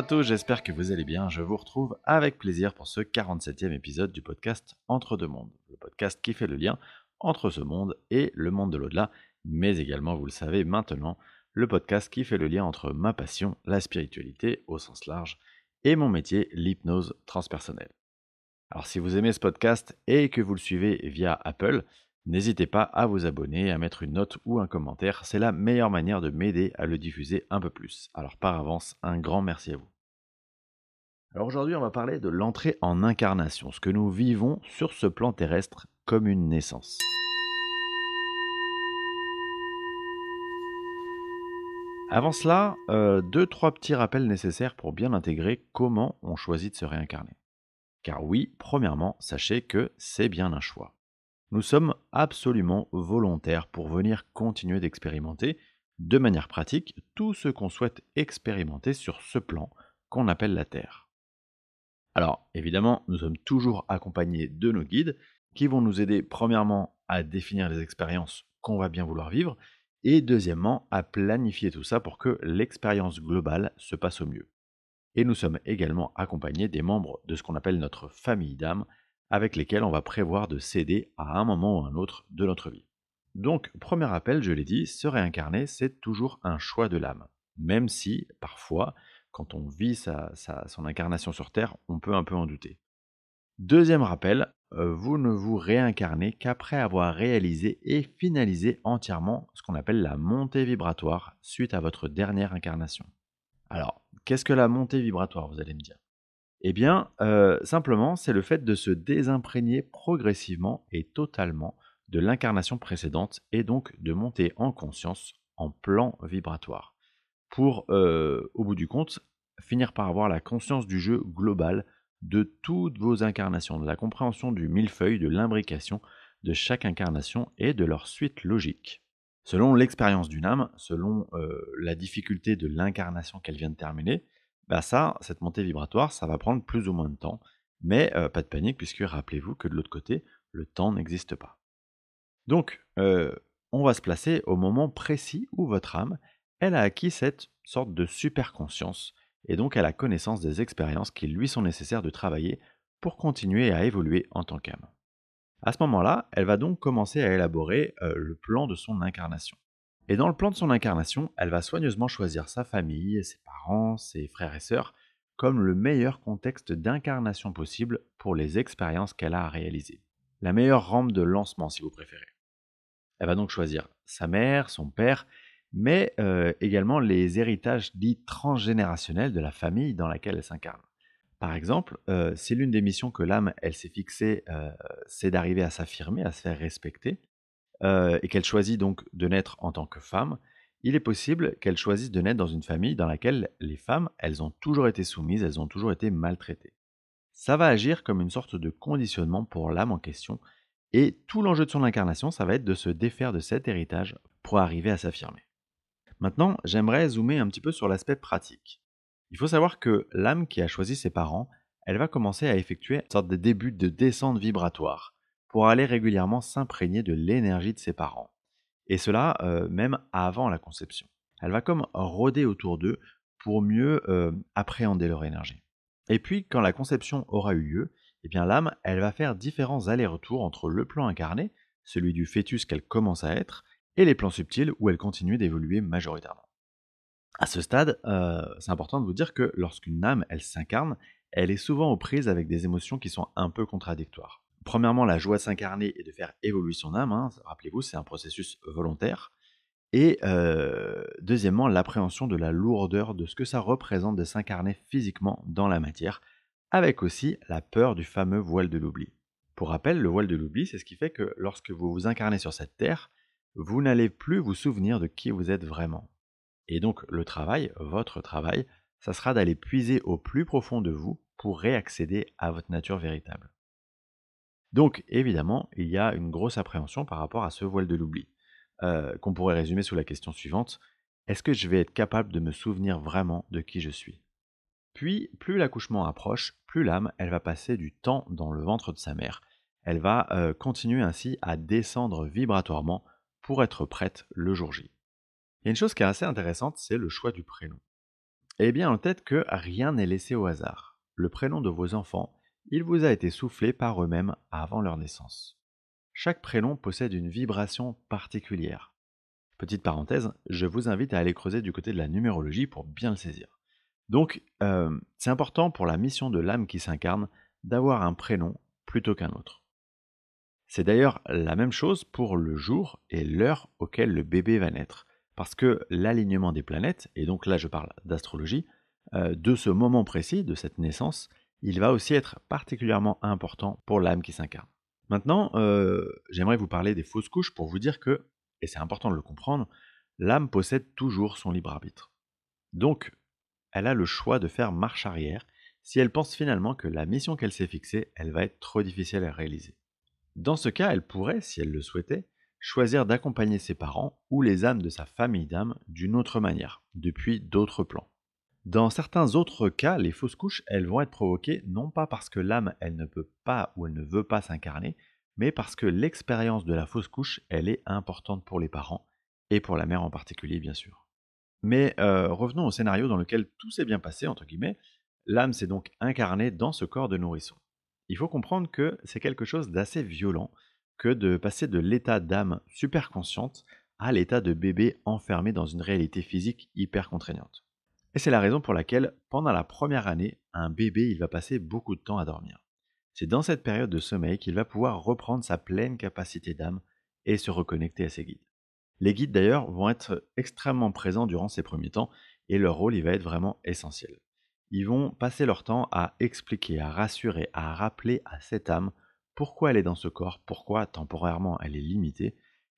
À tous, j'espère que vous allez bien. Je vous retrouve avec plaisir pour ce 47e épisode du podcast Entre deux mondes, le podcast qui fait le lien entre ce monde et le monde de l'au-delà, mais également, vous le savez maintenant, le podcast qui fait le lien entre ma passion, la spiritualité au sens large, et mon métier, l'hypnose transpersonnelle. Alors si vous aimez ce podcast et que vous le suivez via Apple, n'hésitez pas à vous abonner, à mettre une note ou un commentaire, c'est la meilleure manière de m'aider à le diffuser un peu plus. Alors par avance, un grand merci à vous. Alors aujourd'hui, on va parler de l'entrée en incarnation, ce que nous vivons sur ce plan terrestre comme une naissance. Avant cela, euh, deux, trois petits rappels nécessaires pour bien intégrer comment on choisit de se réincarner. Car oui, premièrement, sachez que c'est bien un choix. Nous sommes absolument volontaires pour venir continuer d'expérimenter de manière pratique tout ce qu'on souhaite expérimenter sur ce plan qu'on appelle la Terre. Alors, évidemment, nous sommes toujours accompagnés de nos guides qui vont nous aider premièrement à définir les expériences qu'on va bien vouloir vivre et deuxièmement à planifier tout ça pour que l'expérience globale se passe au mieux. Et nous sommes également accompagnés des membres de ce qu'on appelle notre famille d'âmes avec lesquels on va prévoir de s'aider à un moment ou un autre de notre vie. Donc, premier appel, je l'ai dit, se réincarner, c'est toujours un choix de l'âme. Même si, parfois, quand on vit son incarnation sur Terre, on peut un peu en douter. Deuxième rappel, euh, vous ne vous réincarnez qu'après avoir réalisé et finalisé entièrement ce qu'on appelle la montée vibratoire suite à votre dernière incarnation. Alors, qu'est-ce que la montée vibratoire, vous allez me dire? Eh bien, euh, simplement, c'est le fait de se désimprégner progressivement et totalement de l'incarnation précédente et donc de monter en conscience en plan vibratoire pour, euh, au bout du compte, finir par avoir la conscience du jeu global de toutes vos incarnations, de la compréhension du millefeuille, de l'imbrication de chaque incarnation et de leur suite logique. Selon l'expérience d'une âme, selon euh, la difficulté de l'incarnation qu'elle vient de terminer, bah ça, cette montée vibratoire, ça va prendre plus ou moins de temps, mais euh, pas de panique puisque rappelez-vous que de l'autre côté, le temps n'existe pas. Donc, on va se placer au moment précis où votre âme, elle a acquis cette sorte de super conscience et donc à la connaissance des expériences qui lui sont nécessaires de travailler pour continuer à évoluer en tant qu'âme. À ce moment-là, elle va donc commencer à élaborer euh, le plan de son incarnation. Et dans le plan de son incarnation, elle va soigneusement choisir sa famille, ses parents, ses frères et sœurs, comme le meilleur contexte d'incarnation possible pour les expériences qu'elle a à réaliser. La meilleure rampe de lancement, si vous préférez. Elle va donc choisir sa mère, son père mais également les héritages dits transgénérationnels de la famille dans laquelle elle s'incarne. Par exemple, si l'une des missions que l'âme elle s'est fixée, c'est d'arriver à s'affirmer, à se faire respecter, et qu'elle choisit donc de naître en tant que femme, il est possible qu'elle choisisse de naître dans une famille dans laquelle les femmes, elles ont toujours été soumises, elles ont toujours été maltraitées. Ça va agir comme une sorte de conditionnement pour l'âme en question, et tout l'enjeu de son incarnation, ça va être de se défaire de cet héritage pour arriver à s'affirmer. Maintenant, j'aimerais zoomer un petit peu sur l'aspect pratique. Il faut savoir que l'âme qui a choisi ses parents, elle va commencer à effectuer une sorte de début de descente vibratoire pour aller régulièrement s'imprégner de l'énergie de ses parents. Et cela euh, même avant la conception. Elle va comme rôder autour d'eux pour mieux euh, appréhender leur énergie. Et puis, quand la conception aura eu lieu, eh bien l'âme, elle va faire différents allers-retours entre le plan incarné, celui du fœtus qu'elle commence à être, et les plans subtils où elle continue d'évoluer majoritairement. À ce stade, euh, c'est important de vous dire que lorsqu'une âme, elle s'incarne, elle est souvent aux prises avec des émotions qui sont un peu contradictoires. Premièrement, la joie de s'incarner et de faire évoluer son âme, hein, rappelez-vous, c'est un processus volontaire. Et euh, deuxièmement, l'appréhension de la lourdeur de ce que ça représente de s'incarner physiquement dans la matière, avec aussi la peur du fameux voile de l'oubli. Pour rappel, le voile de l'oubli, c'est ce qui fait que lorsque vous vous incarnez sur cette terre, vous n'allez plus vous souvenir de qui vous êtes vraiment. Et donc le travail, votre travail, ça sera d'aller puiser au plus profond de vous pour réaccéder à votre nature véritable. Donc évidemment, il y a une grosse appréhension par rapport à ce voile de l'oubli, euh, qu'on pourrait résumer sous la question suivante, est-ce que je vais être capable de me souvenir vraiment de qui je suis? Puis, plus l'accouchement approche, plus l'âme, elle va passer du temps dans le ventre de sa mère, elle va euh, continuer ainsi à descendre vibratoirement être prête le jour J. Il une chose qui est assez intéressante, c'est le choix du prénom. Ayez bien en tête que rien n'est laissé au hasard. Le prénom de vos enfants, il vous a été soufflé par eux-mêmes avant leur naissance. Chaque prénom possède une vibration particulière. Petite parenthèse, je vous invite à aller creuser du côté de la numérologie pour bien le saisir. Donc, euh, c'est important pour la mission de l'âme qui s'incarne d'avoir un prénom plutôt qu'un autre. C'est d'ailleurs la même chose pour le jour et l'heure auquel le bébé va naître, parce que l'alignement des planètes, et donc là je parle d'astrologie, euh, de ce moment précis, de cette naissance, il va aussi être particulièrement important pour l'âme qui s'incarne. Maintenant, euh, j'aimerais vous parler des fausses couches pour vous dire que, et c'est important de le comprendre, l'âme possède toujours son libre arbitre. Donc, elle a le choix de faire marche arrière si elle pense finalement que la mission qu'elle s'est fixée, elle va être trop difficile à réaliser. Dans ce cas, elle pourrait, si elle le souhaitait, choisir d'accompagner ses parents ou les âmes de sa famille d'âmes d'une autre manière, depuis d'autres plans. Dans certains autres cas, les fausses couches, elles vont être provoquées non pas parce que l'âme, elle ne peut pas ou elle ne veut pas s'incarner, mais parce que l'expérience de la fausse couche, elle est importante pour les parents, et pour la mère en particulier, bien sûr. Mais euh, revenons au scénario dans lequel tout s'est bien passé, entre guillemets. L'âme s'est donc incarnée dans ce corps de nourrisson. Il faut comprendre que c'est quelque chose d'assez violent que de passer de l'état d'âme super consciente à l'état de bébé enfermé dans une réalité physique hyper contraignante. Et c'est la raison pour laquelle, pendant la première année, un bébé il va passer beaucoup de temps à dormir. C'est dans cette période de sommeil qu'il va pouvoir reprendre sa pleine capacité d'âme et se reconnecter à ses guides. Les guides d'ailleurs vont être extrêmement présents durant ces premiers temps et leur rôle il va être vraiment essentiel. Ils vont passer leur temps à expliquer, à rassurer, à rappeler à cette âme pourquoi elle est dans ce corps, pourquoi temporairement elle est limitée,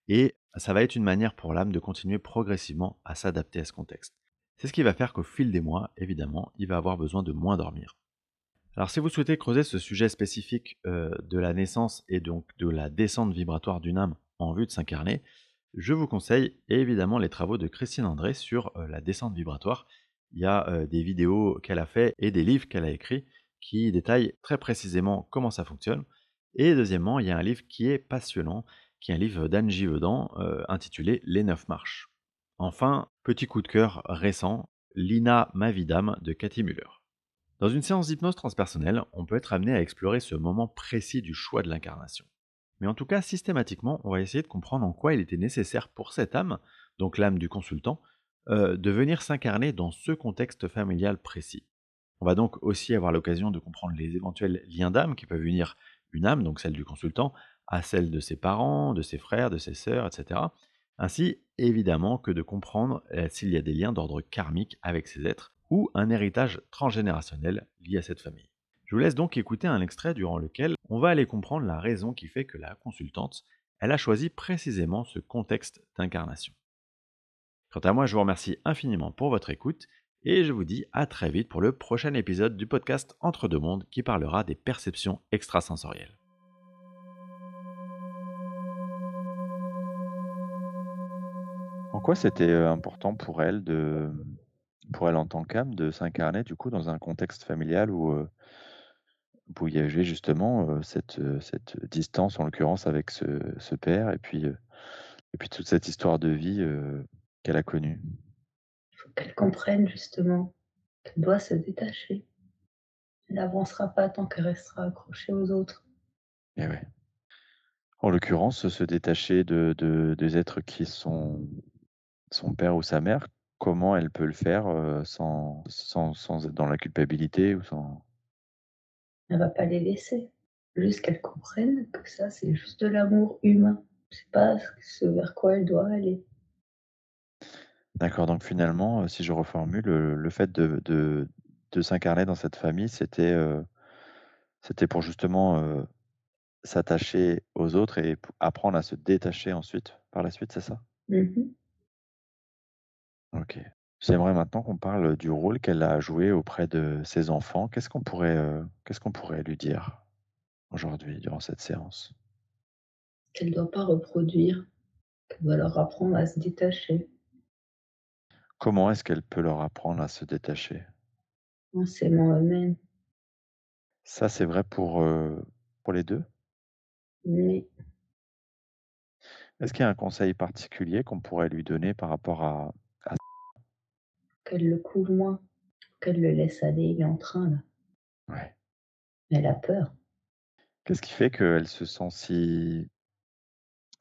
et ça va être une manière pour l'âme de continuer progressivement à s'adapter à ce contexte. C'est ce qui va faire qu'au fil des mois, évidemment, il va avoir besoin de moins dormir. Alors si vous souhaitez creuser ce sujet spécifique euh, de la naissance et donc de la descente vibratoire d'une âme en vue de s'incarner, je vous conseille évidemment les travaux de Christine André sur euh, la descente vibratoire. Il y a euh, des vidéos qu'elle a fait et des livres qu'elle a écrits qui détaillent très précisément comment ça fonctionne. Et deuxièmement, il y a un livre qui est passionnant, qui est un livre d'Anne Givaudan intitulé Les Neuf Marches. Enfin, petit coup de cœur récent, Lina Mavidam de Cathy Muller. Dans une séance d'hypnose transpersonnelle, on peut être amené à explorer ce moment précis du choix de l'incarnation. Mais en tout cas, systématiquement, on va essayer de comprendre en quoi il était nécessaire pour cette âme, donc l'âme du consultant, euh, de venir s'incarner dans ce contexte familial précis. On va donc aussi avoir l'occasion de comprendre les éventuels liens d'âme qui peuvent unir une âme, donc celle du consultant, à celle de ses parents, de ses frères, de ses sœurs, etc. Ainsi, évidemment, que de comprendre euh, s'il y a des liens d'ordre karmique avec ces êtres ou un héritage transgénérationnel lié à cette famille. Je vous laisse donc écouter un extrait durant lequel on va aller comprendre la raison qui fait que la consultante, elle a choisi précisément ce contexte d'incarnation. Quant à moi, je vous remercie infiniment pour votre écoute et je vous dis à très vite pour le prochain épisode du podcast Entre deux mondes qui parlera des perceptions extrasensorielles. En quoi c'était euh, important pour elle de, pour elle en tant qu'âme de s'incarner du coup dans un contexte familial où, euh, où il y avait justement euh, cette, cette distance en l'occurrence avec ce, ce père et puis, et puis toute cette histoire de vie qu'elle a connue. Il faut qu'elle comprenne justement qu'elle doit se détacher. Elle n'avancera pas tant qu'elle restera accrochée aux autres. Et ouais. En l'occurrence, se détacher de, de, des êtres qui sont son père ou sa mère, comment elle peut le faire euh, sans, sans, sans être dans la culpabilité ou sans... Elle va pas les laisser. Juste qu'elle comprenne que ça, c'est juste de l'amour humain. C'est pas ce vers quoi elle doit aller. D'accord, donc finalement, euh, si je reformule, le, fait de, de, de s'incarner dans cette famille, c'était euh, c'était pour justement s'attacher aux autres et apprendre à se détacher ensuite, par la suite, c'est ça? Mmh OK. J'aimerais maintenant qu'on parle du rôle qu'elle a joué auprès de ses enfants. Qu'est-ce qu'on pourrait, euh, qu'est-ce qu'on pourrait lui dire aujourd'hui, durant cette séance? Qu'elle ne doit pas reproduire, qu'elle doit leur apprendre à se détacher Comment est-ce qu'elle peut leur apprendre à se détacher? en s'aimant eux-mêmes. Ça, c'est vrai pour, euh, pour les deux? Mais Est-ce qu'il y a un conseil particulier qu'on pourrait lui donner par rapport à qu'elle le couvre moins. qu'elle le laisse aller, il est en train là. Ouais. Elle a peur. Qu'est-ce qui fait qu'elle se sent si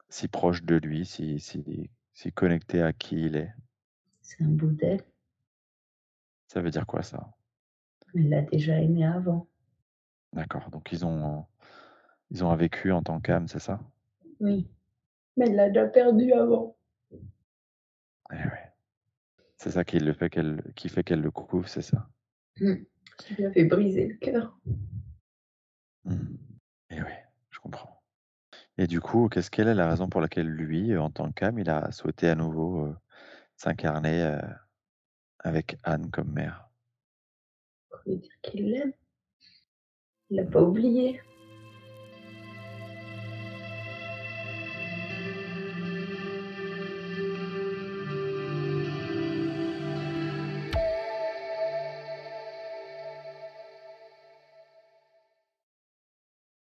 si proche de lui, si si si connectée à qui il est? C'est un bout d'elle. Ça veut dire quoi ça? Elle l'a déjà aimé avant. D'accord, donc ils ont ils ont un vécu en tant qu'âme, c'est ça? Oui, mais elle l'a déjà perdu avant. Eh ouais. C'est ça qui le fait qu'elle qui fait qu'elle le couvre, c'est ça? Mmh. Ça lui avait brisé le cœur. Mmh. Et ouais, je comprends. Et du coup, qu'est-ce quelle est la raison pour laquelle lui, en tant qu'âme, il a souhaité à nouveau, heu, s'incarner, heu, avec Anne comme mère? Pour lui dire qu'il l'aime. Il l'a pas oublié.